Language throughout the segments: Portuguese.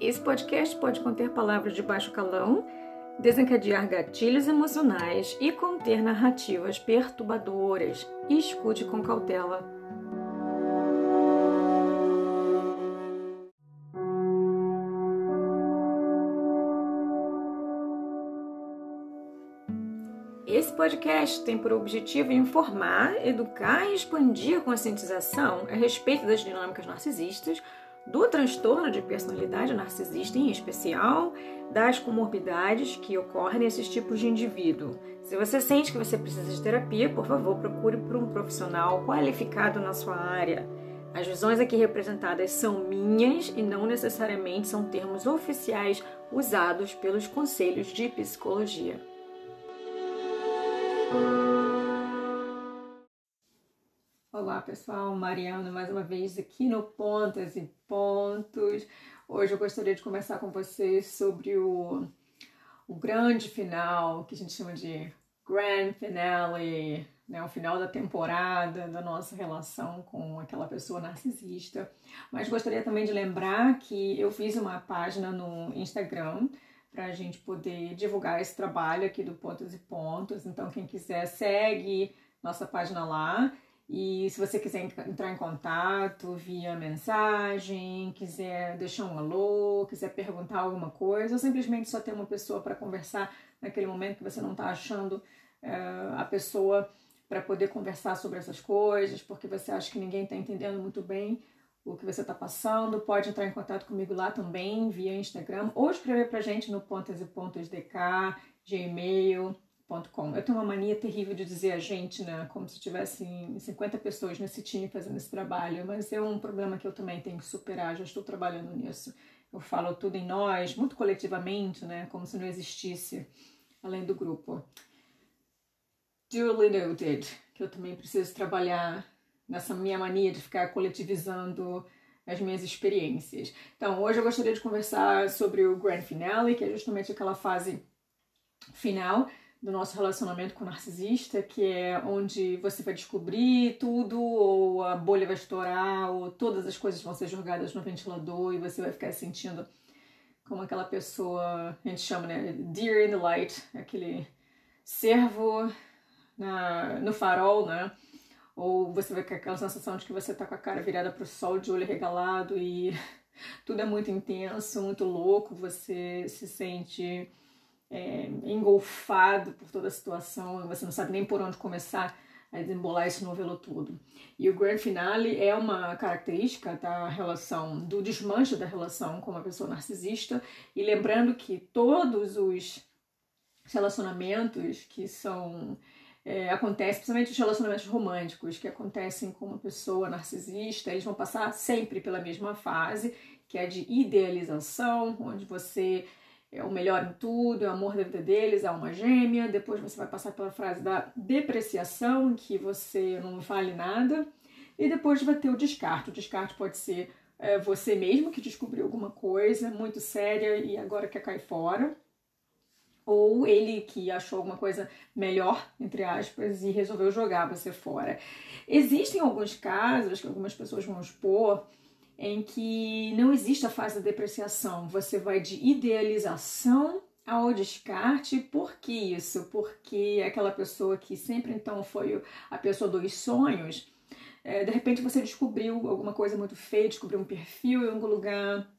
Esse podcast pode conter palavras de baixo calão, desencadear gatilhos emocionais e conter narrativas perturbadoras. Escute com cautela. Esse podcast tem por objetivo informar, educar e expandir a conscientização a respeito das dinâmicas narcisistas do transtorno de personalidade narcisista em especial, das comorbidades que ocorrem nesses tipos de indivíduo. Se você sente que você precisa de terapia, por favor, procure por um profissional qualificado na sua área. As visões aqui representadas são minhas e não necessariamente são termos oficiais usados pelos conselhos de psicologia. Olá pessoal, Mariana mais uma vez aqui no Pontas e Pontos. Hoje eu gostaria de conversar com vocês sobre o, o grande final, que a gente chama de grand finale, né, o final da temporada da nossa relação com aquela pessoa narcisista. Mas gostaria também de lembrar que eu fiz uma página no Instagram para a gente poder divulgar esse trabalho aqui do Pontos e Pontos. Então, quem quiser, segue nossa página lá. E se você quiser entrar em contato via mensagem, quiser deixar um alô, quiser perguntar alguma coisa, ou simplesmente só ter uma pessoa para conversar naquele momento que você não está achando uh, a pessoa para poder conversar sobre essas coisas, porque você acha que ninguém está entendendo muito bem o que você está passando, pode entrar em contato comigo lá também via Instagram ou escrever para gente no pontas e pontos DK, Gmail, eu tenho uma mania terrível de dizer a gente, né? Como se tivesse 50 pessoas nesse time fazendo esse trabalho, mas é um problema que eu também tenho que superar, já estou trabalhando nisso. Eu falo tudo em nós, muito coletivamente, né? Como se não existisse além do grupo. Duly noted, que eu também preciso trabalhar nessa minha mania de ficar coletivizando as minhas experiências. Então, hoje eu gostaria de conversar sobre o Grand Finale, que é justamente aquela fase final do nosso relacionamento com o narcisista, que é onde você vai descobrir tudo, ou a bolha vai estourar, ou todas as coisas vão ser jogadas no ventilador e você vai ficar sentindo como aquela pessoa, a gente chama, né, deer in the light, aquele servo na, no farol, né? Ou você vai com aquela sensação de que você tá com a cara virada pro sol, de olho regalado e tudo é muito intenso, muito louco, você se sente é, engolfado por toda a situação, você não sabe nem por onde começar a desembolar esse novelo todo. E o grand finale é uma característica da relação, do desmanche da relação com uma pessoa narcisista, e lembrando que todos os relacionamentos que são é, acontecem, principalmente os relacionamentos românticos que acontecem com uma pessoa narcisista, eles vão passar sempre pela mesma fase, que é de idealização, onde você é o melhor em tudo, é o amor da vida deles, é alma gêmea. Depois você vai passar pela frase da depreciação, em que você não vale nada. E depois vai ter o descarte. O descarte pode ser é, você mesmo que descobriu alguma coisa muito séria e agora quer cair fora. Ou ele que achou alguma coisa melhor, entre aspas, e resolveu jogar você fora. Existem alguns casos que algumas pessoas vão expor em que não existe a fase da depreciação, você vai de idealização ao descarte. Por que isso? Porque aquela pessoa que sempre então foi a pessoa dos sonhos, é, de repente você descobriu alguma coisa muito feia, descobriu um perfil em algum lugar,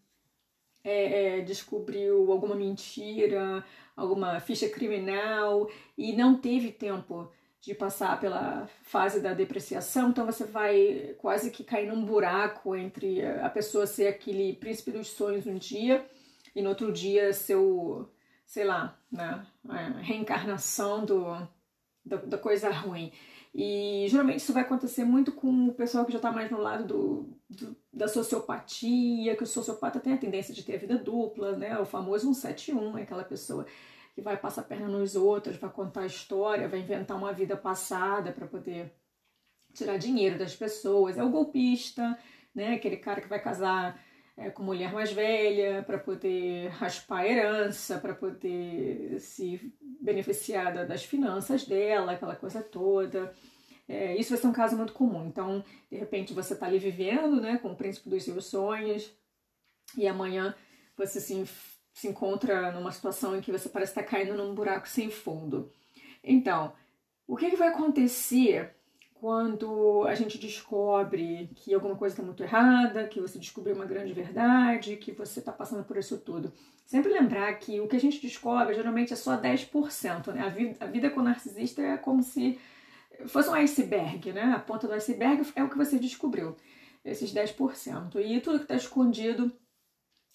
é, é, descobriu alguma mentira, alguma ficha criminal e não teve tempo de passar pela fase da depreciação, então você vai quase que cair num buraco entre a pessoa ser aquele príncipe dos sonhos um dia e no outro dia ser o, sei lá, né, reencarnação do, da, da coisa ruim. E geralmente isso vai acontecer muito com o pessoal que já está mais no lado do, do, da sociopatia, que o sociopata tem a tendência de ter a vida dupla, né? O famoso 171, é aquela pessoa que vai passar a perna nos outros, vai contar história, vai inventar uma vida passada para poder tirar dinheiro das pessoas. É o golpista, né? Aquele cara que vai casar é, com mulher mais velha para poder raspar a herança, para poder se beneficiar das finanças dela, aquela coisa toda. É, isso vai ser um caso muito comum. Então, de repente, você está ali vivendo né, com o príncipe dos seus sonhos e amanhã você se, se encontra numa situação em que você parece estar caindo num buraco sem fundo. Então, o que, que vai acontecer quando a gente descobre que alguma coisa está muito errada, que você descobriu uma grande verdade, que você está passando por isso tudo. Sempre lembrar que o que a gente descobre geralmente é só 10%. Né? A, vida, a vida com narcisista é como se fosse um iceberg, né? A ponta do iceberg é o que você descobriu, esses 10%. E tudo que está escondido,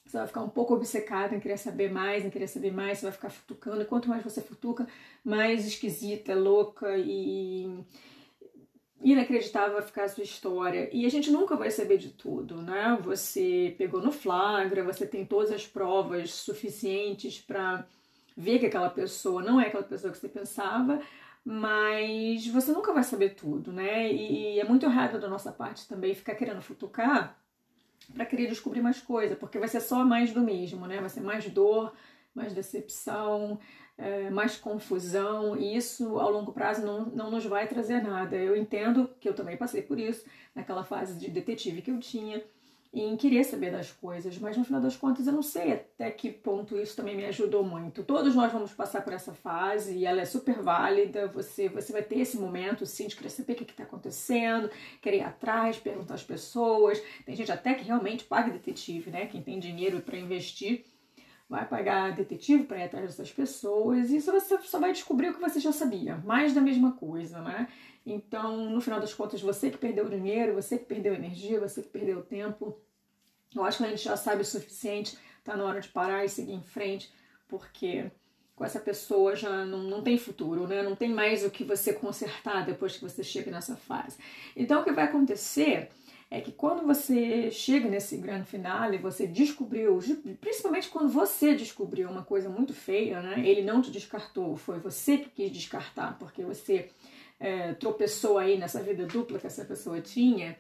você vai ficar um pouco obcecado em querer saber mais, em querer saber mais, você vai ficar futucando. E quanto mais você futuca, mais esquisita, louca e inacreditável vai ficar a sua história. E a gente nunca vai saber de tudo, né? Você pegou no flagra, você tem todas as provas suficientes para ver que aquela pessoa não é aquela pessoa que você pensava, mas você nunca vai saber tudo, né? E, é muito errado da nossa parte também ficar querendo futucar para querer descobrir mais coisa, porque vai ser só mais do mesmo, né? Vai ser mais dor, mais decepção, é, mais confusão, e isso ao longo prazo não, não nos vai trazer nada. Eu entendo que eu também passei por isso naquela fase de detetive que eu tinha, em querer saber das coisas, mas no final das contas eu não sei até que ponto isso também me ajudou muito. Todos nós vamos passar por essa fase e ela é super válida. Você, você vai ter esse momento sim de querer saber o que está acontecendo, querer ir atrás, perguntar às pessoas. Tem gente até que realmente paga detetive, né? Quem tem dinheiro para investir vai pagar detetive para ir atrás dessas pessoas, e isso você só vai descobrir o que você já sabia, mais da mesma coisa, né? Então, no final das contas, você que perdeu dinheiro, você que perdeu energia, você que perdeu tempo, eu acho que a gente já sabe o suficiente, tá na hora de parar e seguir em frente, porque com essa pessoa já não, não tem futuro, né? Não tem mais o que você consertar depois que você chega nessa fase. Então, o que vai acontecer é que quando você chega nesse grande finale, você descobriu, principalmente quando você descobriu uma coisa muito feia, né? Ele não te descartou, foi você que quis descartar, porque você é, tropeçou aí nessa vida dupla que essa pessoa tinha.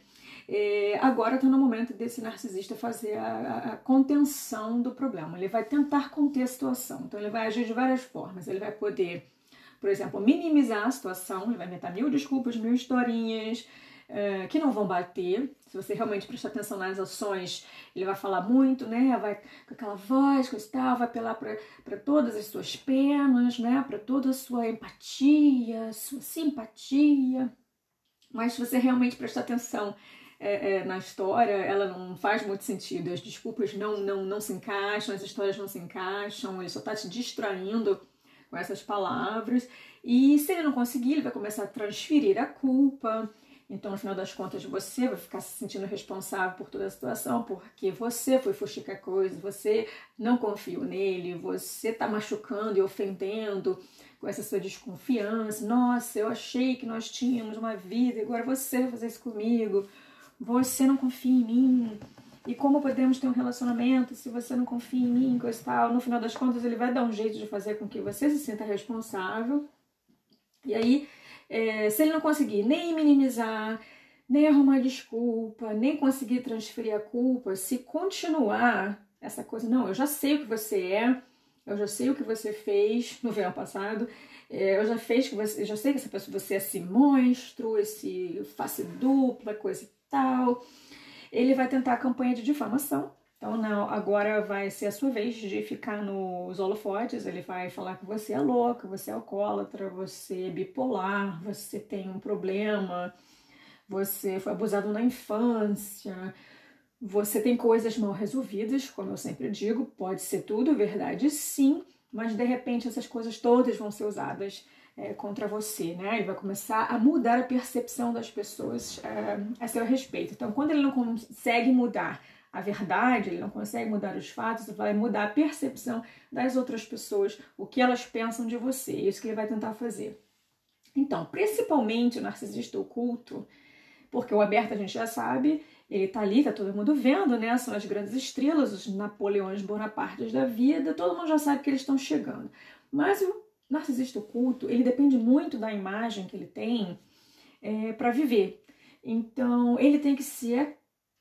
É, agora está no momento desse narcisista fazer a, a, contenção do problema. Ele vai tentar conter a situação. Então ele vai agir de várias formas. Ele vai poder, por exemplo, minimizar a situação. Ele vai inventar mil desculpas, mil historinhas uh, que não vão bater. Se você realmente prestar atenção nas ações, ele vai falar muito, né? Vai com aquela voz, com tal, vai apelar para todas as suas penas, né? Para toda a sua empatia, sua simpatia. Mas se você realmente prestar atenção é, é, na história, ela não faz muito sentido. As desculpas não, não, não se encaixam, as histórias não se encaixam, ele só está te distraindo com essas palavras. E se ele não conseguir, ele vai começar a transferir a culpa, então, no final das contas, você vai ficar se sentindo responsável por toda a situação, porque você foi fuxicar coisa, você não confiou nele, você está machucando e ofendendo com essa sua desconfiança. Nossa, eu achei que nós tínhamos uma vida, agora você vai fazer isso comigo. Você não confia em mim. E como podemos ter um relacionamento se você não confia em mim, coisa tal? No final das contas, ele vai dar um jeito de fazer com que você se sinta responsável. E aí é, se ele não conseguir nem minimizar, nem arrumar desculpa, nem conseguir transferir a culpa, se continuar essa coisa, não, eu já sei o que você é, eu já sei o que você fez no verão passado, é, eu já fez que você, já sei que essa pessoa você é esse monstro, esse face dupla, coisa e tal. Ele vai tentar a campanha de difamação, então, não, agora vai ser a sua vez de ficar nos holofotes. Ele vai falar que você é louca, você é alcoólatra, você é bipolar, você tem um problema, você foi abusado na infância, você tem coisas mal resolvidas, como eu sempre digo, pode ser tudo verdade, sim, mas de repente essas coisas todas vão ser usadas é, contra você, né? Ele vai começar a mudar a percepção das pessoas é, a seu respeito. Então, quando ele não consegue mudar a verdade, ele não consegue mudar os fatos, vai mudar a percepção das outras pessoas, o que elas pensam de você. É isso que ele vai tentar fazer. Então, principalmente o narcisista oculto, porque o aberto a gente já sabe, ele tá ali, tá todo mundo vendo, né? São as grandes estrelas, os Napoleões Bonapartes da vida, todo mundo já sabe que eles estão chegando. Mas o narcisista oculto, ele depende muito da imagem que ele tem é, para viver. Então, ele tem que ser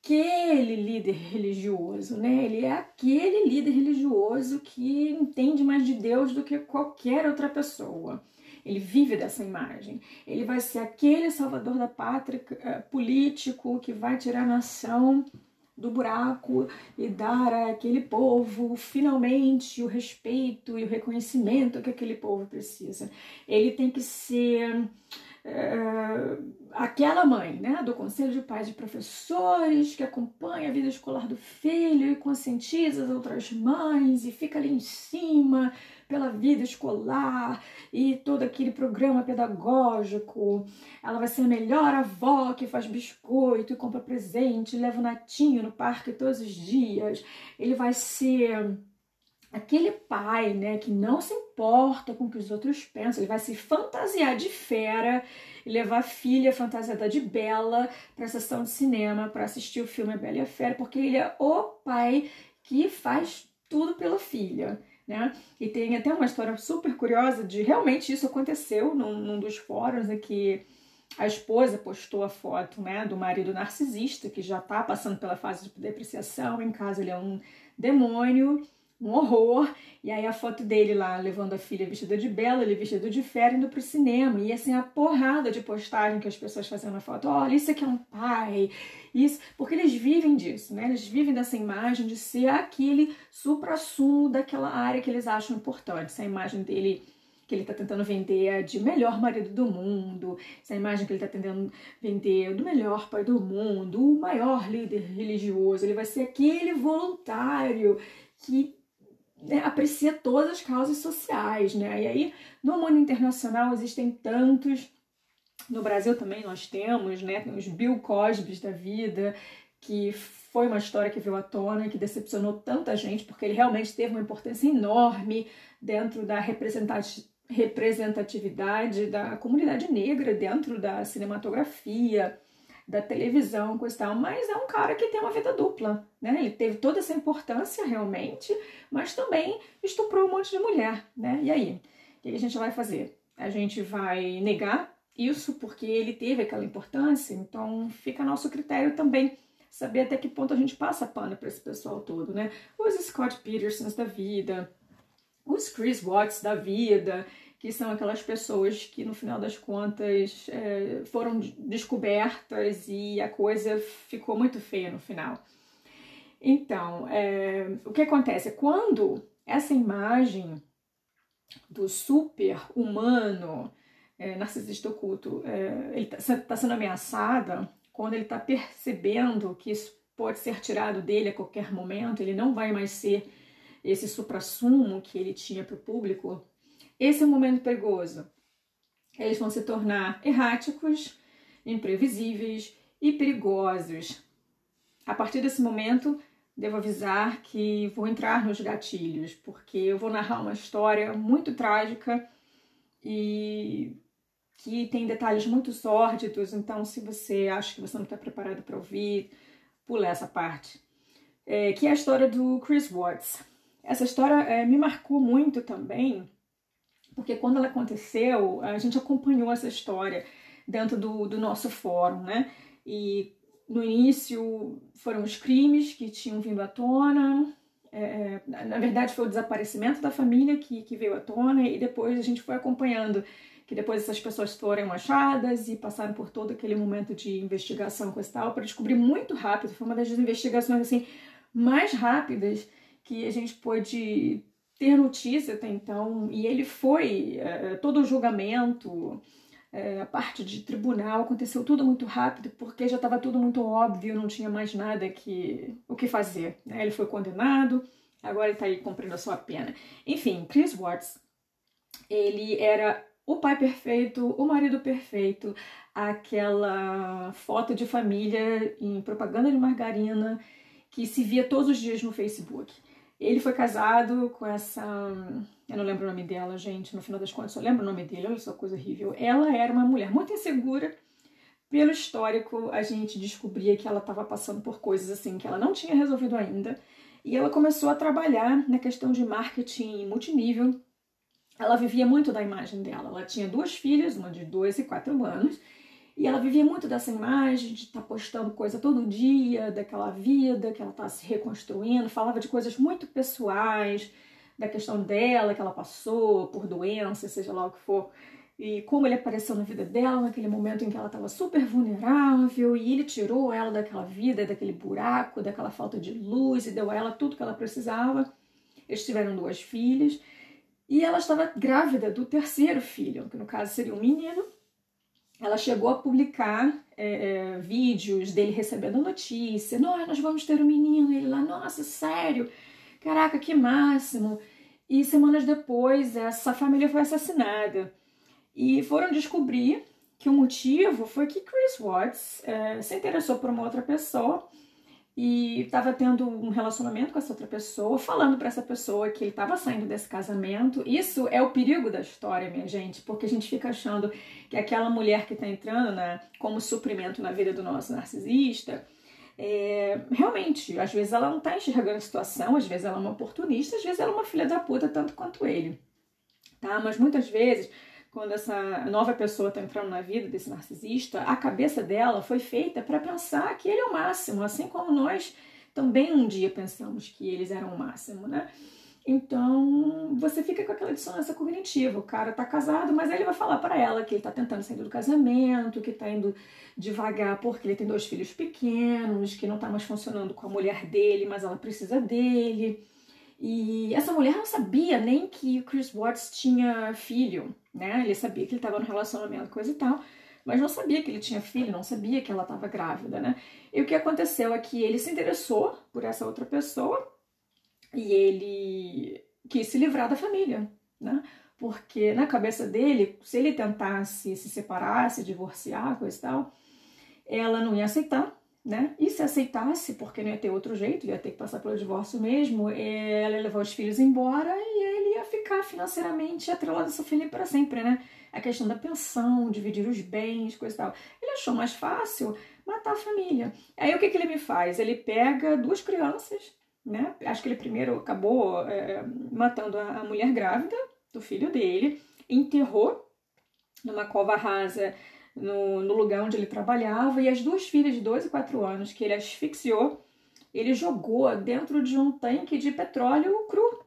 aquele líder religioso, né? Ele é aquele líder religioso que entende mais de Deus do que qualquer outra pessoa. Ele vive dessa imagem. Ele vai ser aquele salvador da pátria uh, político que vai tirar a nação do buraco e dar àquele povo finalmente o respeito e o reconhecimento que aquele povo precisa. Ele tem que ser é, aquela mãe, né, do conselho de pais e professores que acompanha a vida escolar do filho e conscientiza as outras mães e fica ali em cima pela vida escolar e todo aquele programa pedagógico. Ela vai ser a melhor avó que faz biscoito e compra presente, leva o natinho no parque todos os dias. Ele vai ser aquele pai, né, que não se importa com o que os outros pensam, ele vai se fantasiar de fera e levar a filha fantasiada de Bela para a sessão de cinema para assistir o filme A Bela e a Fera, porque ele é o pai que faz tudo pela filha. Né? E tem até uma história super curiosa de realmente isso aconteceu num, num dos fóruns em que a esposa postou a foto né, do marido narcisista que já está passando pela fase de depreciação, em casa ele é um demônio, um horror. E aí a foto dele lá levando a filha vestida de bela, ele vestido de fera indo pro cinema. E assim, a porrada de postagem que as pessoas fazendo na foto. Olha, isso aqui é um pai. Isso, porque eles vivem disso, né? Eles vivem dessa imagem de ser aquele supra-sumo daquela área que eles acham importante. Essa imagem dele que ele está tentando vender de melhor marido do mundo, essa imagem que ele está tentando vender do melhor pai do mundo, o maior líder religioso, ele vai ser aquele voluntário que né, aprecia todas as causas sociais, né? E aí, no mundo internacional existem tantos, no Brasil também nós temos, né? Os Bill Cosbys da vida, que foi uma história que veio à tona, que decepcionou tanta gente, porque ele realmente teve uma importância enorme dentro da representatividade da comunidade negra dentro da cinematografia, da televisão, coisa tal, mas é um cara que tem uma vida dupla, né? Ele teve toda essa importância realmente, mas também estuprou um monte de mulher, né? E aí, o que a gente vai fazer? A gente vai negar isso porque ele teve aquela importância, então fica a nosso critério também saber até que ponto a gente passa pano para esse pessoal todo, né? Os Scott Petersons da vida, os Chris Watts da vida, que são aquelas pessoas que no final das contas é, foram descobertas e a coisa ficou muito feia no final. Então, é, o que acontece? Quando essa imagem do super humano é, narcisista oculto é, está tá sendo ameaçada, quando ele está percebendo que isso pode ser tirado dele a qualquer momento, ele não vai mais ser esse supra-sumo que ele tinha para o público, esse é um momento perigoso. Eles vão se tornar erráticos, imprevisíveis e perigosos. A partir desse momento, devo avisar que vou entrar nos gatilhos, porque eu vou narrar uma história muito trágica e que tem detalhes muito sórdidos. Então, se você acha que você não está preparado para ouvir, pula essa parte. É, que é a história do Chris Watts. Essa história é, me marcou muito também porque quando ela aconteceu, a gente acompanhou essa história dentro do, do nosso fórum, né? E no início foram os crimes que tinham vindo à tona, é, é, na verdade foi o desaparecimento da família que, que veio à tona, e depois a gente foi acompanhando que depois essas pessoas foram achadas e passaram por todo aquele momento de investigação com tal, para descobrir muito rápido, foi uma das investigações assim mais rápidas que a gente pôde ter notícia até então, e ele foi, é, todo o julgamento, é, a parte de tribunal, aconteceu tudo muito rápido, porque já estava tudo muito óbvio, não tinha mais nada que, o que fazer. Né? Ele foi condenado, agora ele está aí cumprindo a sua pena. Enfim, Chris Watts, ele era o pai perfeito, o marido perfeito, aquela foto de família em propaganda de margarina que se via todos os dias no Facebook. Ele foi casado com essa. Eu não lembro o nome dela, gente, no final das contas, só lembro o nome dele, olha só coisa horrível. Ela era uma mulher muito insegura. Pelo histórico, a gente descobria que ela estava passando por coisas assim que ela não tinha resolvido ainda. E ela começou a trabalhar na questão de marketing multinível. Ela vivia muito da imagem dela. Ela tinha duas filhas, uma de dois e quatro anos, e ela vivia muito dessa imagem de estar tá postando coisa todo dia, daquela vida que ela está se reconstruindo, falava de coisas muito pessoais, da questão dela que ela passou por doença, seja lá o que for. e como ele apareceu na vida dela naquele momento em que ela estava super vulnerável e ele tirou ela daquela vida, daquele buraco, daquela falta de luz e deu a ela tudo que ela precisava. Eles tiveram duas filhas e ela estava grávida do terceiro filho, que no caso seria um menino. Ela chegou a publicar é, é, vídeos dele recebendo notícia: nós, nós vamos ter um menino. Ele lá, nossa, sério? Caraca, que máximo! E semanas depois, essa família foi assassinada. E foram descobrir que o motivo foi que Chris Watts é, se interessou por uma outra pessoa e estava tendo um relacionamento com essa outra pessoa, falando para essa pessoa que ele estava saindo desse casamento. Isso é o perigo da história, minha gente, porque a gente fica achando que aquela mulher que está entrando né, como suprimento na vida do nosso narcisista, é, realmente, às vezes ela não está enxergando a situação, às vezes ela é uma oportunista, às vezes ela é uma filha da puta, tanto quanto ele. Tá? Mas muitas vezes quando essa nova pessoa está entrando na vida desse narcisista, a cabeça dela foi feita para pensar que ele é o máximo, assim como nós também um dia pensamos que eles eram o máximo, né? Então, você fica com aquela dissonância cognitiva. O cara tá casado, mas ele vai falar para ela que ele tá tentando sair do casamento, que tá indo devagar porque ele tem dois filhos pequenos, que não tá mais funcionando com a mulher dele, mas ela precisa dele. E essa mulher não sabia nem que o Chris Watts tinha filho, né? Ele sabia que ele estava no relacionamento, coisa e tal, mas não sabia que ele tinha filho, não sabia que ela estava grávida, né? E o que aconteceu é que ele se interessou por essa outra pessoa e ele quis se livrar da família, né? Porque na cabeça dele, se ele tentasse se separar, se divorciar, coisa e tal, ela não ia aceitar, né? E se aceitasse, porque não ia ter outro jeito, ia ter que passar pelo divórcio mesmo, ela ia levar os filhos embora e ele ia ficar financeiramente atrelado a essa filha para sempre, né? A questão da pensão, dividir os bens, coisa e tal. Ele achou mais fácil matar a família. Aí o que, que ele me faz? Ele pega duas crianças, né? Acho que ele primeiro acabou é, matando a mulher grávida do filho dele, enterrou numa cova rasa no, no lugar onde ele trabalhava, e as duas filhas de 2 e 4 anos que ele asfixiou, ele jogou dentro de um tanque de petróleo cru.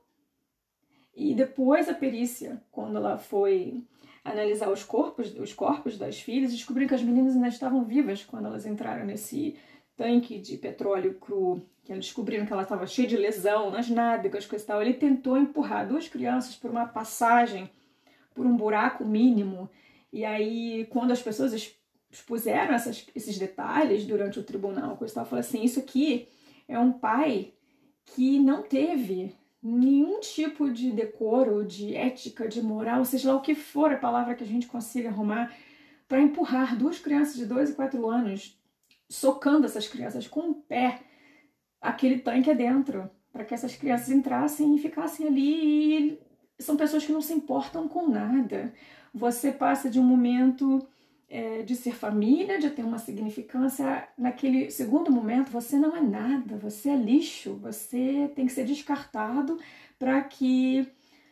E depois a perícia, quando ela foi analisar os corpos, os corpos das filhas, descobriu que as meninas ainda estavam vivas quando elas entraram nesse tanque de petróleo cru, que descobriram que ela estava cheia de lesão nas nádegas, coisa e tal. Ele tentou empurrar duas crianças por uma passagem, por um buraco mínimo, e aí, quando as pessoas expuseram essas, esses detalhes durante o tribunal, eu estava assim: isso aqui é um pai que não teve nenhum tipo de decoro, de ética, de moral, seja lá o que for a palavra que a gente consiga arrumar, para empurrar duas crianças de 2 e 4 anos, socando essas crianças com o pé, aquele tanque dentro, para que essas crianças entrassem e ficassem ali. E são pessoas que não se importam com nada você passa de um momento é, de ser família, de ter uma significância. Naquele segundo momento, você não é nada, você é lixo, você tem que ser descartado para que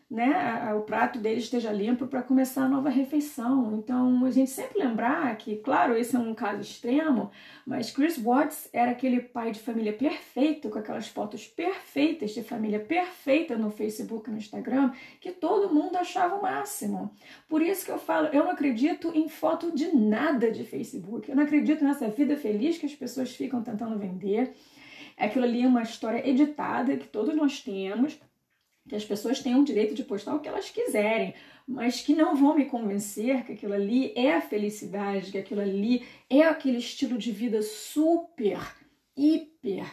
né, o prato dele esteja limpo para começar a nova refeição. Então, a gente sempre lembrar que, claro, esse é um caso extremo, mas Chris Watts era aquele pai de família perfeito, com aquelas fotos perfeitas de família perfeita no Facebook no Instagram, que todo mundo achava o máximo. Por isso que eu falo, eu não acredito em foto de nada de Facebook. Eu não acredito nessa vida feliz que as pessoas ficam tentando vender. Aquilo ali é uma história editada que todos nós temos que as pessoas tenham o direito de postar o que elas quiserem, mas que não vão me convencer que aquilo ali é a felicidade, que aquilo ali é aquele estilo de vida super, hiper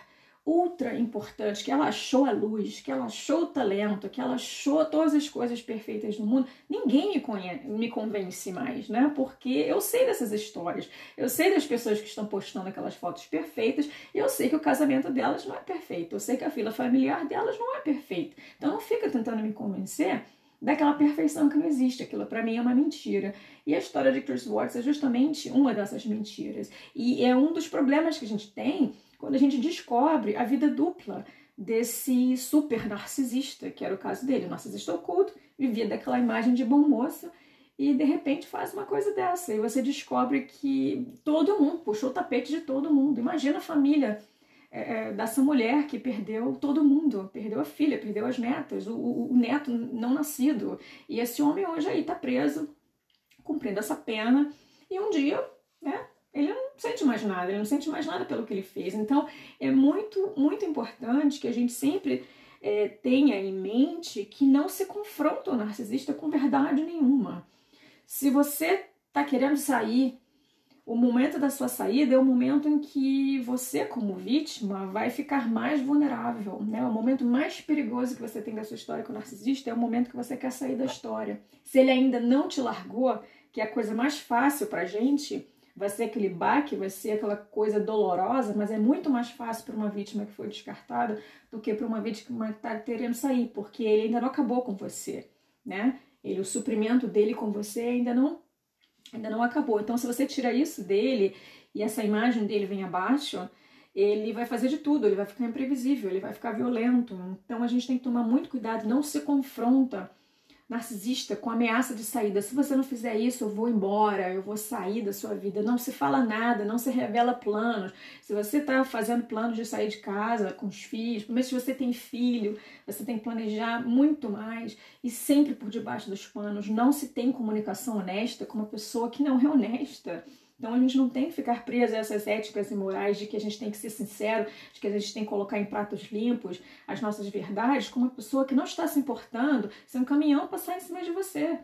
ultra importante, que ela achou a luz, que ela achou o talento, que ela achou todas as coisas perfeitas do mundo, ninguém me, conhece, me convence mais, né? Porque eu sei dessas histórias, eu sei das pessoas que estão postando aquelas fotos perfeitas, e eu sei que o casamento delas não é perfeito, eu sei que a fila familiar delas não é perfeita. Então não fica tentando me convencer daquela perfeição que não existe. Aquilo para mim é uma mentira. E a história de Chris Watts é justamente uma dessas mentiras. E é um dos problemas que a gente tem quando a gente descobre a vida dupla desse super narcisista, que era o caso dele, o narcisista oculto, vivia daquela imagem de bom moço e de repente faz uma coisa dessa. E você descobre que todo mundo puxou o tapete de todo mundo. Imagina a família é, é dessa mulher que perdeu todo mundo, perdeu a filha, perdeu as netas, o, o, o neto não nascido. E esse homem hoje aí está preso cumprindo essa pena, e um dia, né, ele sente mais nada, ele não sente mais nada pelo que ele fez. Então, é muito, muito importante que a gente sempre é, tenha em mente que não se confronta o narcisista com verdade nenhuma. Se você está querendo sair, o momento da sua saída é o momento em que você, como vítima, vai ficar mais vulnerável. Né? O momento mais perigoso que você tem da sua história com o narcisista é o momento que você quer sair da história. Se ele ainda não te largou, que é a coisa mais fácil pra gente, vai ser aquele baque, vai ser aquela coisa dolorosa, mas é muito mais fácil para uma vítima que foi descartada do que para uma vítima que está querendo sair, porque ele ainda não acabou com você, né? Ele, o suprimento dele com você ainda não, ainda não acabou. Então, se você tira isso dele e essa imagem dele vem abaixo, ele vai fazer de tudo, ele vai ficar imprevisível, ele vai ficar violento. Então, a gente tem que tomar muito cuidado, não se confronta narcisista com ameaça de saída. Se você não fizer isso, eu vou embora, eu vou sair da sua vida. Não se fala nada, não se revela planos. Se você está fazendo planos de sair de casa com os filhos, mas se você tem filho, você tem que planejar muito mais e sempre por debaixo dos panos. Não se tem comunicação honesta com uma pessoa que não é honesta. Então a gente não tem que ficar preso a essas éticas e morais de que a gente tem que ser sincero, de que a gente tem que colocar em pratos limpos as nossas verdades com uma pessoa que não está se importando se um caminhão passar em cima de você.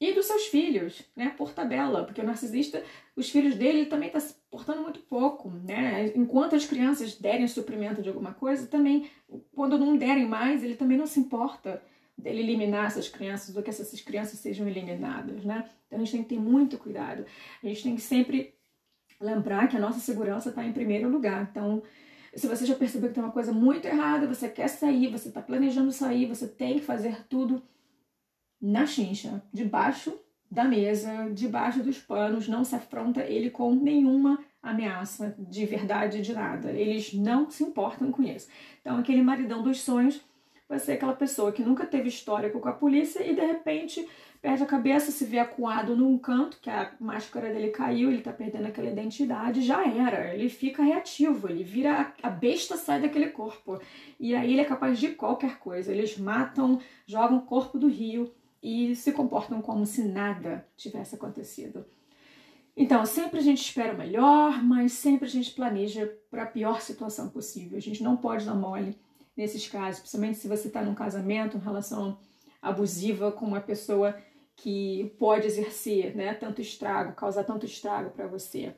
E dos seus filhos, né? Por tabela, porque o narcisista, os filhos dele também está se portando muito pouco, né? Enquanto as crianças derem suprimento de alguma coisa, também, quando não derem mais, ele também não se importa dele eliminar essas crianças ou que essas crianças sejam eliminadas, né? Então a gente tem que ter muito cuidado. A gente tem que sempre lembrar que a nossa segurança está em primeiro lugar. Então, se você já percebeu que tem uma coisa muito errada, você quer sair, você está planejando sair, você tem que fazer tudo na chincha, debaixo da mesa, debaixo dos panos, não se afronta ele com nenhuma ameaça de verdade de nada. Eles não se importam com isso. Então, aquele maridão dos sonhos vai ser aquela pessoa que nunca teve histórico com a polícia e de repente perde a cabeça, se vê acuado num canto, que a máscara dele caiu, ele tá perdendo aquela identidade, já era. Ele fica reativo, ele vira. A besta sai daquele corpo. E aí ele é capaz de qualquer coisa. Eles matam, jogam o corpo do rio e se comportam como se nada tivesse acontecido. Então, sempre a gente espera o melhor, mas sempre a gente planeja para a pior situação possível. A gente não pode dar mole nesses casos, principalmente se você está num casamento, uma relação abusiva com uma pessoa que pode exercer né, tanto estrago, causar tanto estrago para você.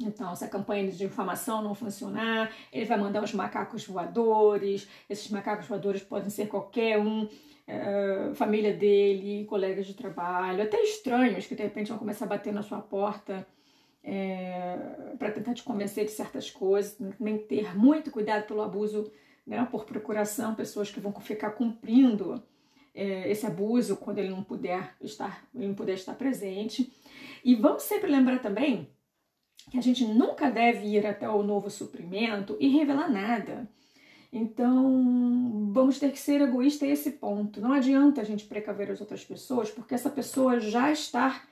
Então, se a campanha de informação não funcionar, ele vai mandar os macacos voadores. Esses macacos voadores podem ser qualquer um, é, família dele, colegas de trabalho, até estranhos que de repente vão começar a bater na sua porta é, para tentar te convencer de certas coisas. Também ter muito cuidado pelo abuso né, por procuração, pessoas que vão ficar cumprindo é, esse abuso quando ele não puder estar, ele não puder estar presente. E vamos sempre lembrar também que a gente nunca deve ir até o novo suprimento e revelar nada. Então, vamos ter que ser egoísta a esse ponto. Não adianta a gente precaver as outras pessoas, porque essa pessoa já está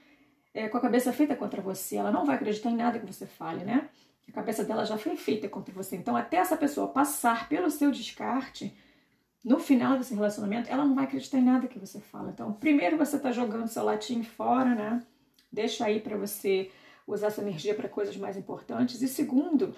é, com a cabeça feita contra você. Ela não vai acreditar em nada que você fale, né? A cabeça dela já foi feita contra você. Então, até essa pessoa passar pelo seu descarte, no final desse relacionamento, ela não vai acreditar em nada que você fala. Então, primeiro você está jogando seu latim fora, né? Deixa aí para você usar essa energia para coisas mais importantes. E segundo,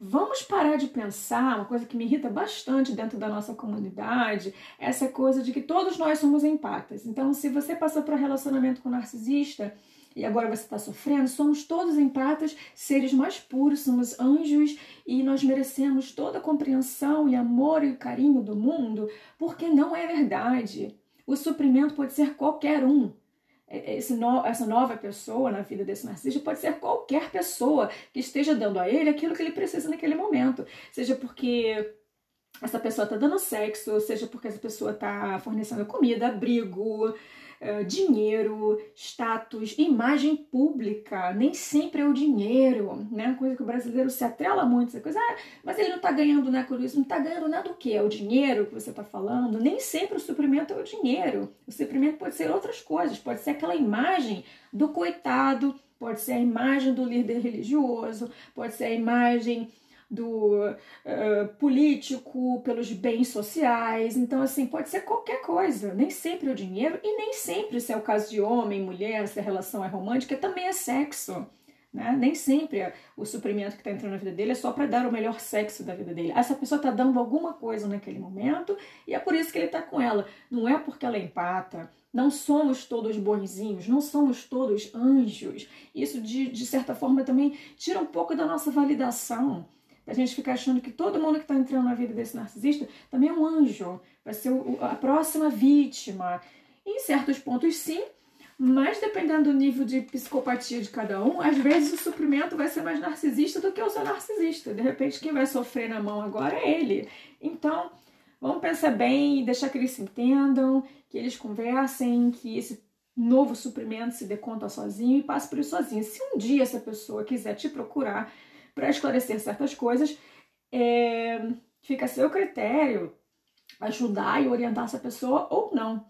vamos parar de pensar, uma coisa que me irrita bastante dentro da nossa comunidade, essa coisa de que todos nós somos empatas. Então, se você passou por um relacionamento com um narcisista, e agora você está sofrendo, somos todos empatas, seres mais puros, somos anjos e nós merecemos toda a compreensão e amor e carinho do mundo, porque não é verdade. O suprimento pode ser qualquer um. É, é, no, essa nova pessoa na vida desse narcisista pode ser qualquer pessoa que esteja dando a ele aquilo que ele precisa naquele momento. Seja porque essa pessoa está dando sexo, seja porque essa pessoa está fornecendo comida, abrigo, dinheiro, status, imagem pública. Nem sempre é o dinheiro, né? Coisa que o brasileiro se atrela muito, essa coisa, ah, mas ele não está ganhando nada com isso, não está ganhando nada do que? É o dinheiro que você está falando? Nem sempre o suprimento é o dinheiro. O suprimento pode ser outras coisas, pode ser aquela imagem do coitado, pode ser a imagem do líder religioso, pode ser a imagem do uh, político, pelos bens sociais. Então, assim, pode ser qualquer coisa. Nem sempre é o dinheiro e nem sempre, se é o caso de homem, mulher, se a relação é romântica, também é sexo. Né? Nem sempre o suprimento que está entrando na vida dele é só para dar o melhor sexo da vida dele. Essa pessoa está dando alguma coisa naquele momento e é por isso que ele está com ela. Não é porque ela é empata. Não somos todos bonzinhos, não somos todos anjos. Isso, de, de certa forma, também tira um pouco da nossa validação. A gente ficar achando que todo mundo que está entrando na vida desse narcisista também é um anjo, vai ser o, a próxima vítima. em certos pontos, sim, mas dependendo do nível de psicopatia de cada um, às vezes o suprimento vai ser mais narcisista do que o seu narcisista. De repente, quem vai sofrer na mão agora é ele. Então, vamos pensar bem e deixar que eles se entendam, que eles conversem, que esse novo suprimento se dê conta sozinho e passe por isso sozinho. Se um dia essa pessoa quiser te procurar para esclarecer certas coisas, é, fica a seu critério ajudar e orientar essa pessoa ou não.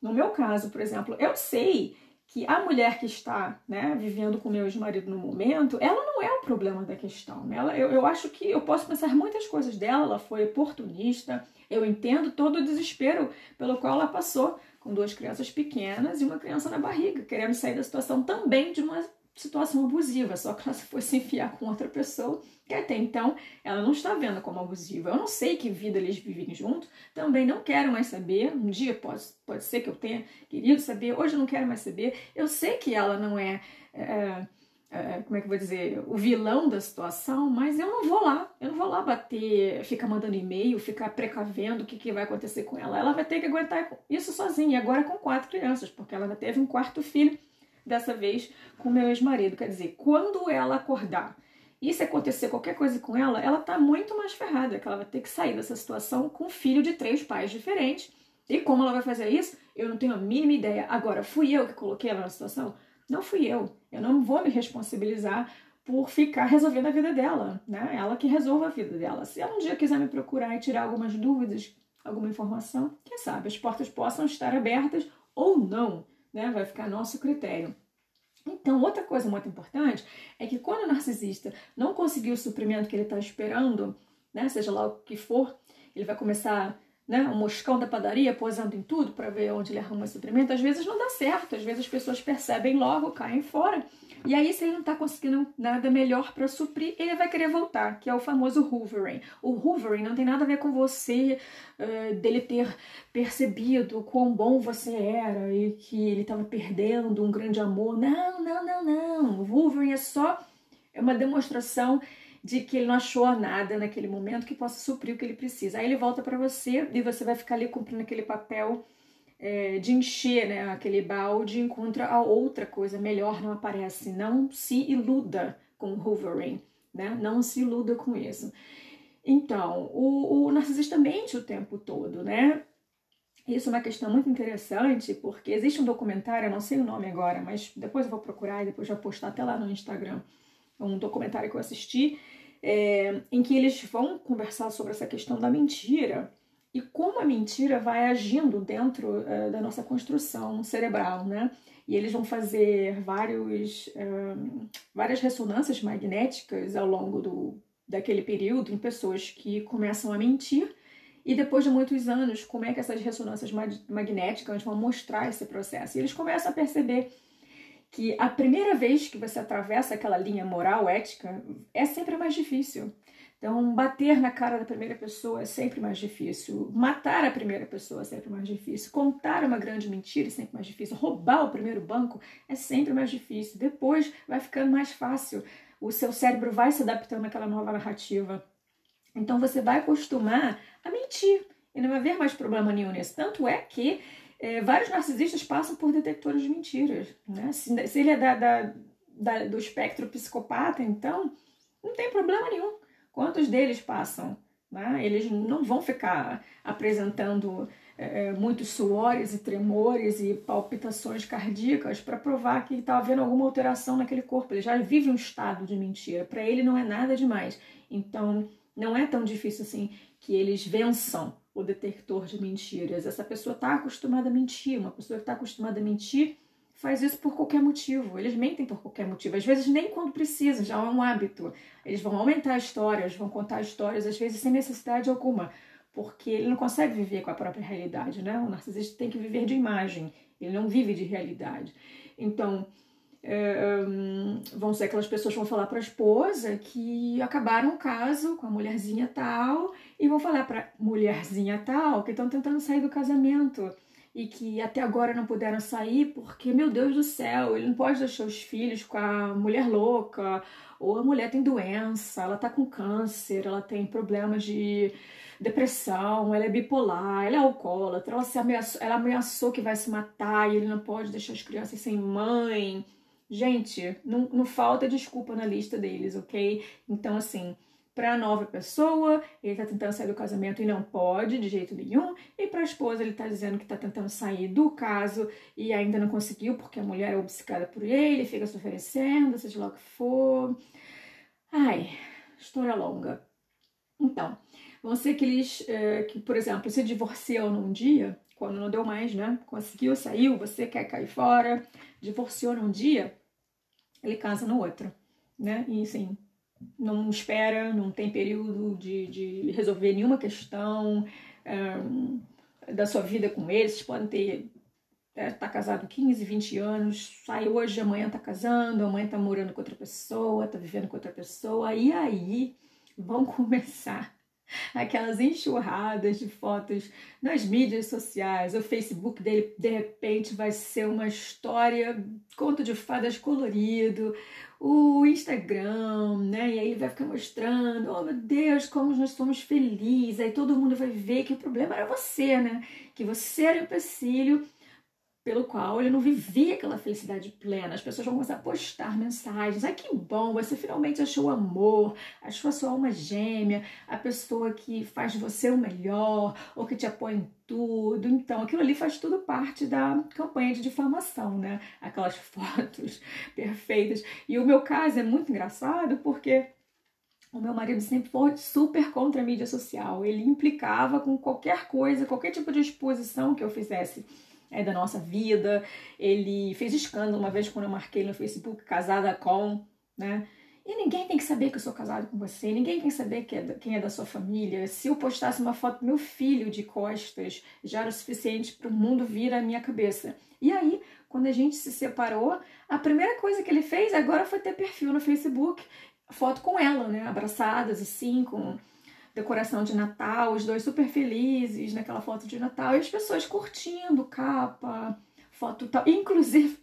No meu caso, por exemplo, eu sei que a mulher que está né, vivendo com meu ex-marido no momento, ela não é o problema da questão. Né? Ela, eu, eu acho que eu posso pensar muitas coisas dela, ela foi oportunista, eu entendo todo o desespero pelo qual ela passou, com duas crianças pequenas e uma criança na barriga, querendo sair da situação também de uma situação abusiva, só que ela se fosse enfiar com outra pessoa, que até então ela não está vendo como abusiva. Eu não sei que vida eles vivem juntos, também não quero mais saber. Um dia pode, pode ser que eu tenha querido saber, hoje eu não quero mais saber. Eu sei que ela não é, é, é como é que eu vou dizer, o vilão da situação, mas eu não vou lá, eu não vou lá bater, ficar mandando e-mail, ficar precavendo o que, que vai acontecer com ela. Ela vai ter que aguentar isso sozinha, agora com quatro crianças, porque ela já teve um quarto filho dessa vez com meu ex-marido. Quer dizer, quando ela acordar e se acontecer qualquer coisa com ela, ela tá muito mais ferrada, que ela vai ter que sair dessa situação com um filho de três pais diferentes. E como ela vai fazer isso, eu não tenho a mínima ideia. Agora, fui eu que coloquei ela na situação? Não fui eu. Eu não vou me responsabilizar por ficar resolvendo a vida dela, né? Ela que resolva a vida dela. Se ela um dia quiser me procurar e tirar algumas dúvidas, alguma informação, quem sabe as portas possam estar abertas ou não né? Vai ficar a nosso critério. Então, outra coisa muito importante é que quando o narcisista não conseguir o suprimento que ele está esperando, né, seja lá o que for, ele vai começar né, um moscão da padaria posando em tudo para ver onde ele arruma suprimento. Às vezes não dá certo, às vezes as pessoas percebem logo, caem fora e aí, se ele não está conseguindo nada melhor para suprir, ele vai querer voltar, que é o famoso hoovering. O hoovering não tem nada a ver com você, uh, dele ter percebido quão bom você era e que ele estava perdendo um grande amor. Não, não, não, não. O hoovering é só uma demonstração de que ele não achou nada naquele momento que possa suprir o que ele precisa. Aí ele volta para você e você vai ficar ali cumprindo aquele papel é, de encher né, aquele balde, encontra a outra coisa melhor, não aparece. Não se iluda com hovering, né? não se iluda com isso. Então, o, o narcisista mente o tempo todo, né? Isso é uma questão muito interessante, porque existe um documentário, eu não sei o nome agora, mas depois eu vou procurar e depois já postar até lá no Instagram. Um documentário que eu assisti, é, em que eles vão conversar sobre essa questão da mentira e como a mentira vai agindo dentro uh, da nossa construção cerebral, né? E eles vão fazer vários, uh, várias ressonâncias magnéticas ao longo do, daquele período em pessoas que começam a mentir e depois de muitos anos, como é que essas ressonâncias magnéticas vão mostrar esse processo? E eles começam a perceber que a primeira vez que você atravessa aquela linha moral, ética, é sempre mais difícil. Então, bater na cara da primeira pessoa é sempre mais difícil. Matar a primeira pessoa é sempre mais difícil. Contar uma grande mentira é sempre mais difícil. Roubar o primeiro banco é sempre mais difícil. Depois vai ficando mais fácil. O seu cérebro vai se adaptando àquela nova narrativa. Então, você vai acostumar a mentir. E não vai haver mais problema nenhum nisso. Tanto é que é, vários narcisistas passam por detectores de mentiras. Né? Se, se ele é da, da, da, do espectro psicopata, então não tem problema nenhum. Quantos deles passam? Né? Eles não vão ficar apresentando é, muitos suores e tremores e palpitações cardíacas para provar que está havendo alguma alteração naquele corpo. Ele já vive um estado de mentira. Para ele não é nada demais. Então, não é tão difícil assim que eles vençam o detector de mentiras. Essa pessoa está acostumada a mentir. Uma pessoa que está acostumada a mentir faz isso por qualquer motivo. Eles mentem por qualquer motivo. Às vezes nem quando precisa, já é um hábito. Eles vão aumentar histórias, vão contar histórias, às vezes sem necessidade alguma, porque ele não consegue viver com a própria realidade, né? O narcisista tem que viver de imagem, ele não vive de realidade. Então, é, um, vão ser aquelas pessoas que vão falar para a esposa que acabaram o caso com a mulherzinha tal e vão falar para mulherzinha tal que estão tentando sair do casamento e que até agora não puderam sair porque, meu Deus do céu, ele não pode deixar os filhos com a mulher louca, ou a mulher tem doença, ela tá com câncer, ela tem problemas de depressão, ela é bipolar, ela é alcoólatra, ela, se ameaçou, ela ameaçou que vai se matar e ele não pode deixar as crianças sem mãe. Gente, não, não falta desculpa na lista deles, ok? Então, assim, para a nova pessoa, ele está tentando sair do casamento e não pode de jeito nenhum. E para a esposa, ele está dizendo que está tentando sair do caso e ainda não conseguiu porque a mulher é obcecada por ele, fica se oferecendo, seja lá o que for. Ai, história longa. Então, vão ser aqueles é, que, por exemplo, se divorciam num dia, quando não deu mais, né? Conseguiu, saiu, você quer cair fora, divorciou num dia, ele casa no outro, né? E assim, não espera, não tem período de, de resolver nenhuma questão da sua vida com eles. Podem ter é, tá casado 15, 20 anos, sai hoje, amanhã tá casando, amanhã tá morando com outra pessoa, tá vivendo com outra pessoa, e aí vão começar aquelas enxurradas de fotos nas mídias sociais. O Facebook dele, de repente, vai ser uma história, conto de fadas colorido, o Instagram, né? E aí ele vai ficar mostrando, oh meu Deus, como nós somos felizes. Aí todo mundo vai ver que o problema era você, né? Que você era o empecilho pelo qual ele não vivia aquela felicidade plena. As pessoas vão começar a postar mensagens. Ai, que bom, você finalmente achou o amor, achou a sua alma gêmea, a pessoa que faz de você o melhor, ou que te apoia em tudo. Então, aquilo ali faz tudo parte da campanha de difamação, né? Aquelas fotos perfeitas. E o meu caso é muito engraçado porque o meu marido sempre foi super contra a mídia social. Ele implicava com qualquer coisa, qualquer tipo de exposição que eu fizesse é, da nossa vida. Ele fez escândalo uma vez quando eu marquei no Facebook casada com, né? E ninguém tem que saber que eu sou casado com você, ninguém tem que saber que é, quem é da sua família. Se eu postasse uma foto do meu filho de costas, já era o suficiente para o mundo vir à minha cabeça. E aí, quando a gente se separou, a primeira coisa que ele fez agora foi ter perfil no Facebook, foto com ela, né? Abraçadas assim, com decoração de Natal, os dois super felizes naquela foto de Natal, e as pessoas curtindo capa, foto tal. Inclusive,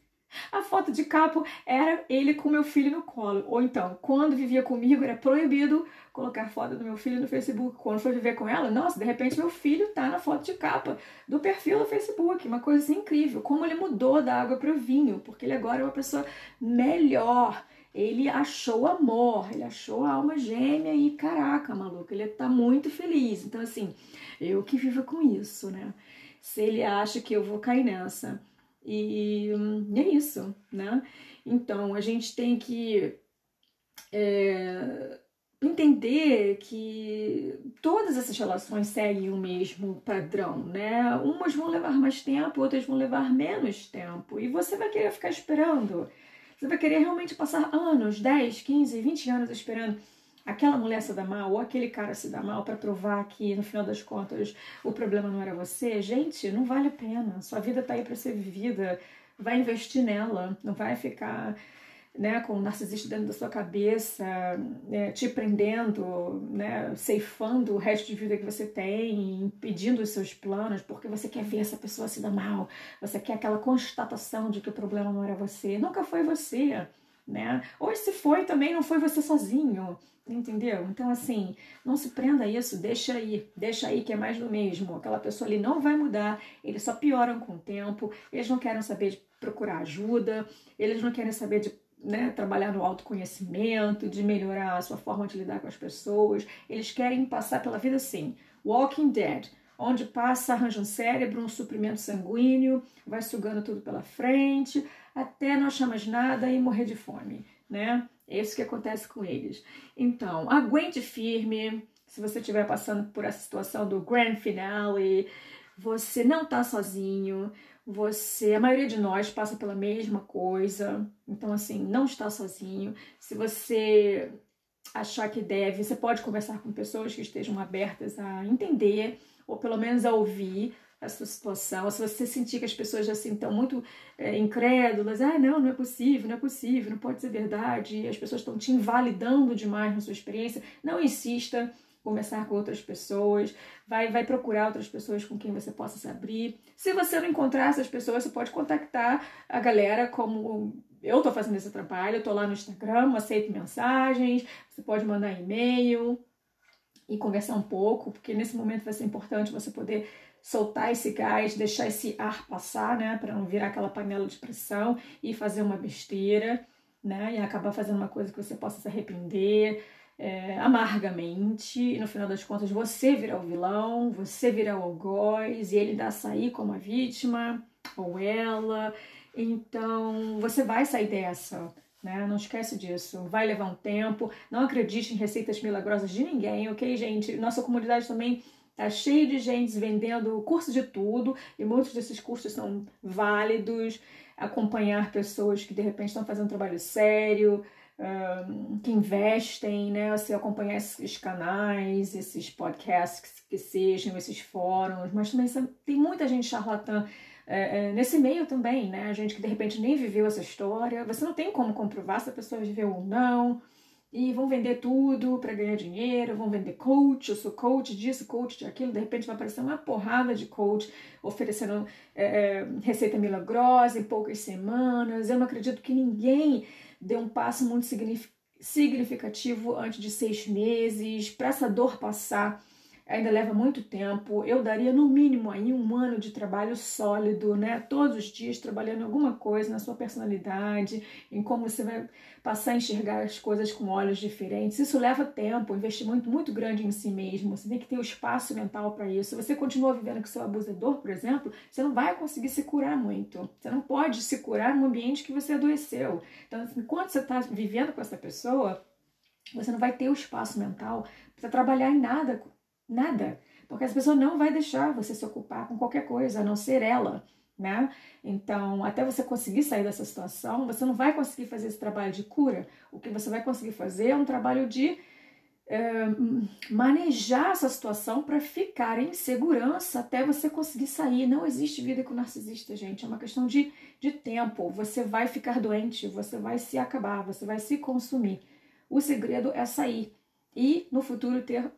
a foto de capa era ele com meu filho no colo. Ou então, quando vivia comigo, era proibido colocar foto do meu filho no Facebook. Quando foi viver com ela, nossa, de repente meu filho tá na foto de capa do perfil do Facebook. Uma coisa assim incrível. Como ele mudou da água para o vinho, porque ele agora é uma pessoa melhor ele achou amor, ele achou a alma gêmea e caraca, maluco, ele tá muito feliz. Então, assim, eu que vivo com isso, né? Se ele acha que eu vou cair nessa. E, e é isso, né? Então, a gente tem que é, entender que todas essas relações seguem o mesmo padrão, né? Umas vão levar mais tempo, outras vão levar menos tempo. E você vai querer ficar esperando você vai querer realmente passar anos, 10, 15, 20 anos esperando aquela mulher se dar mal ou aquele cara se dar mal para provar que no final das contas o problema não era você. Gente, não vale a pena. Sua vida tá aí para ser vivida. Vai investir nela, não vai ficar né, com o narcisista dentro da sua cabeça, né, te prendendo, né, ceifando o resto de vida que você tem, impedindo os seus planos, porque você quer ver essa pessoa se dar mal, você quer aquela constatação de que o problema não era você, nunca foi você, né? Ou se foi também, não foi você sozinho, entendeu? Então, assim, não se prenda a isso, deixa aí, deixa aí que é mais do mesmo. Aquela pessoa ali não vai mudar, eles só pioram com o tempo, eles não querem saber de procurar ajuda, eles não querem saber de né, trabalhar no autoconhecimento, de melhorar a sua forma de lidar com as pessoas. Eles querem passar pela vida assim, Walking Dead, onde passa, arranja um cérebro, um suprimento sanguíneo, vai sugando tudo pela frente, até não achar mais nada e morrer de fome, né? É isso que acontece com eles. Então, aguente firme. Se você estiver passando por essa situação do grand finale, você não está sozinho. Você, a maioria de nós passa pela mesma coisa, então assim, não está sozinho. Se você achar que deve, você pode conversar com pessoas que estejam abertas a entender ou pelo menos a ouvir a sua situação, se você sentir que as pessoas assim estão muito é, incrédulas, ah, não, não é possível, não é possível, não pode ser verdade, as pessoas estão te invalidando demais na sua experiência, não insista, conversar com outras pessoas, vai, vai procurar outras pessoas com quem você possa se abrir. Se você não encontrar essas pessoas, você pode contactar a galera como eu estou fazendo esse trabalho, eu estou lá no Instagram, aceito mensagens, você pode mandar e-mail e conversar um pouco, porque nesse momento vai ser importante você poder soltar esse gás, deixar esse ar passar, né, para não virar aquela panela de pressão e fazer uma besteira, né, e acabar fazendo uma coisa que você possa se arrepender é, amargamente, e no final das contas você virar o vilão, você virar o algoz, e ele dá sair como a vítima, ou ela, então você vai sair dessa, né? Não esquece disso. Vai levar um tempo. Não acredite em receitas milagrosas de ninguém, ok, gente? Nossa comunidade também Tá cheio de gente vendendo curso de tudo e muitos desses cursos são válidos. Acompanhar pessoas que de repente estão fazendo um trabalho sério, que investem, né? Você acompanhar esses canais, esses podcasts que sejam, esses fóruns, mas também tem muita gente charlatã. É, é, nesse meio também, né? A gente que de repente nem viveu essa história, você não tem como comprovar se a pessoa viveu ou não e vão vender tudo para ganhar dinheiro, vão vender coach, eu sou coach disso, coach de aquilo, de repente vai aparecer uma porrada de coach oferecendo é, é receita milagrosa em poucas semanas. Eu não acredito que ninguém dê um passo muito significativo antes de seis meses para essa dor passar ainda leva muito tempo. Eu daria no mínimo aí um ano de trabalho sólido, né? Todos os dias trabalhando em alguma coisa na sua personalidade, em como você vai passar a enxergar as coisas com olhos diferentes. Isso leva tempo, um investimento muito grande em si mesmo. Você tem que ter o espaço mental para isso. Se você continua vivendo com seu abusador, por exemplo, você não vai conseguir se curar muito. Você não pode se curar no ambiente que você adoeceu. Então, enquanto você está vivendo com essa pessoa, você não vai ter o espaço mental para trabalhar em nada Nada. Porque essa pessoa não vai deixar você se ocupar com qualquer coisa, a não ser ela, né? Então, até você conseguir sair dessa situação, você não vai conseguir fazer esse trabalho de cura. O que você vai conseguir fazer é um trabalho de é, manejar essa situação para ficar em segurança até você conseguir sair. Não existe vida com narcisista, gente. É uma questão de, de tempo. Você vai ficar doente, você vai se acabar, você vai se consumir. O segredo é sair e no futuro ter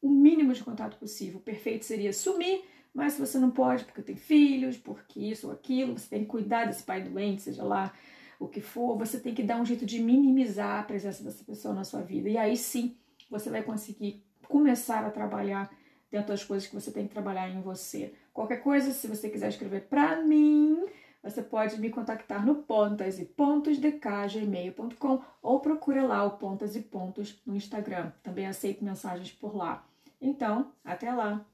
o mínimo de contato possível. O perfeito seria sumir, mas se você não pode porque tem filhos, porque isso ou aquilo, você tem que cuidar desse pai doente, seja lá o que for, você tem que dar um jeito de minimizar a presença dessa pessoa na sua vida. E aí sim você vai conseguir começar a trabalhar dentro das coisas que você tem que trabalhar em você. Qualquer coisa, se você quiser escrever para mim, você pode me contactar no pontas e pontos gmail.com ou procura lá o pontas e pontos no Instagram. Também aceito mensagens por lá. Então, até lá!